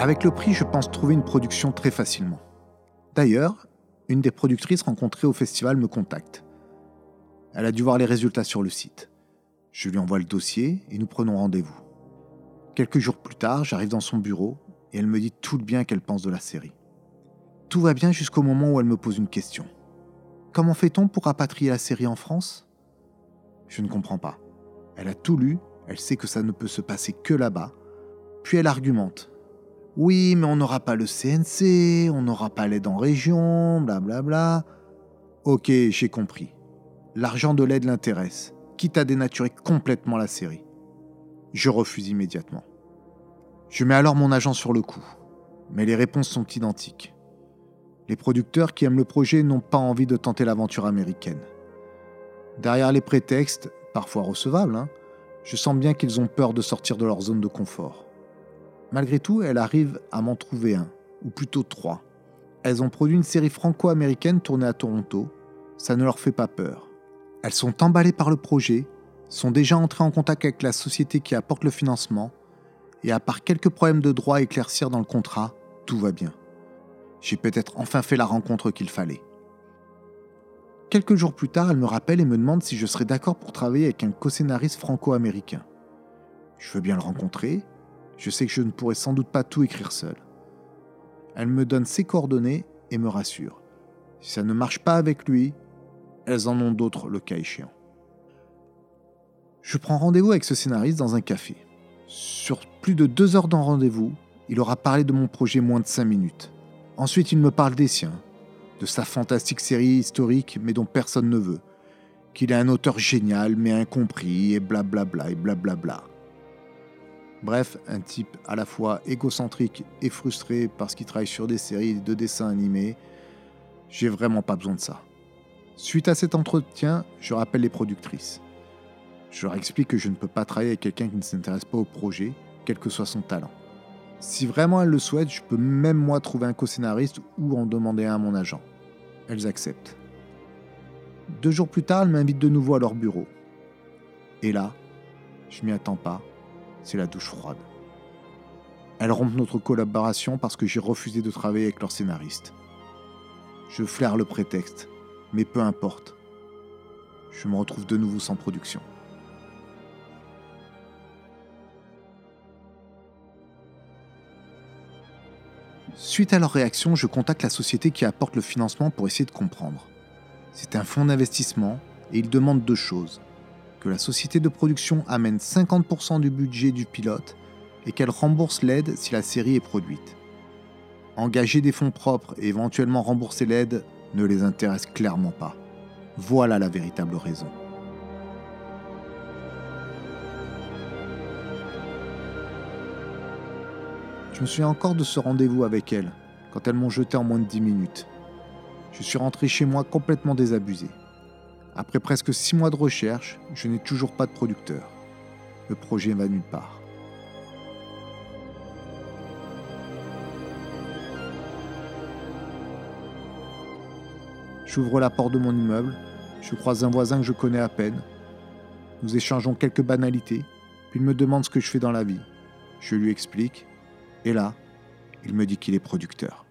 Avec le prix, je pense trouver une production très facilement. D'ailleurs, une des productrices rencontrées au festival me contacte. Elle a dû voir les résultats sur le site. Je lui envoie le dossier et nous prenons rendez-vous. Quelques jours plus tard, j'arrive dans son bureau et elle me dit tout le bien qu'elle pense de la série. Tout va bien jusqu'au moment où elle me pose une question. Comment fait-on pour rapatrier la série en France? Je ne comprends pas. Elle a tout lu, elle sait que ça ne peut se passer que là-bas. Puis elle argumente. Oui, mais on n'aura pas le CNC, on n'aura pas l'aide en région, blablabla. Bla bla. Ok, j'ai compris. L'argent de l'aide l'intéresse, quitte à dénaturer complètement la série. Je refuse immédiatement. Je mets alors mon agent sur le coup, mais les réponses sont identiques. Les producteurs qui aiment le projet n'ont pas envie de tenter l'aventure américaine. Derrière les prétextes, parfois recevables, hein, je sens bien qu'ils ont peur de sortir de leur zone de confort. Malgré tout, elle arrive à m'en trouver un, ou plutôt trois. Elles ont produit une série franco-américaine tournée à Toronto. Ça ne leur fait pas peur. Elles sont emballées par le projet, sont déjà entrées en contact avec la société qui apporte le financement, et à part quelques problèmes de droit à éclaircir dans le contrat, tout va bien j'ai peut-être enfin fait la rencontre qu'il fallait. Quelques jours plus tard, elle me rappelle et me demande si je serais d'accord pour travailler avec un co-scénariste franco-américain. Je veux bien le rencontrer, je sais que je ne pourrais sans doute pas tout écrire seul. Elle me donne ses coordonnées et me rassure. Si ça ne marche pas avec lui, elles en ont d'autres le cas échéant. Je prends rendez-vous avec ce scénariste dans un café. Sur plus de deux heures d'en rendez-vous, il aura parlé de mon projet moins de cinq minutes. Ensuite, il me parle des siens, de sa fantastique série historique mais dont personne ne veut, qu'il est un auteur génial mais incompris et blablabla et blablabla. Bref, un type à la fois égocentrique et frustré parce qu'il travaille sur des séries de dessins animés. J'ai vraiment pas besoin de ça. Suite à cet entretien, je rappelle les productrices. Je leur explique que je ne peux pas travailler avec quelqu'un qui ne s'intéresse pas au projet, quel que soit son talent. Si vraiment elles le souhaitent, je peux même moi trouver un co-scénariste ou en demander un à mon agent. Elles acceptent. Deux jours plus tard, elles m'invitent de nouveau à leur bureau. Et là, je m'y attends pas, c'est la douche froide. Elles rompent notre collaboration parce que j'ai refusé de travailler avec leur scénariste. Je flaire le prétexte, mais peu importe. Je me retrouve de nouveau sans production. Suite à leur réaction, je contacte la société qui apporte le financement pour essayer de comprendre. C'est un fonds d'investissement et ils demandent deux choses. Que la société de production amène 50% du budget du pilote et qu'elle rembourse l'aide si la série est produite. Engager des fonds propres et éventuellement rembourser l'aide ne les intéresse clairement pas. Voilà la véritable raison. Je me souviens encore de ce rendez-vous avec elle, quand elles m'ont jeté en moins de 10 minutes. Je suis rentré chez moi complètement désabusé. Après presque 6 mois de recherche, je n'ai toujours pas de producteur. Le projet va nulle part. J'ouvre la porte de mon immeuble, je croise un voisin que je connais à peine. Nous échangeons quelques banalités, puis il me demande ce que je fais dans la vie. Je lui explique, et là, il me dit qu'il est producteur.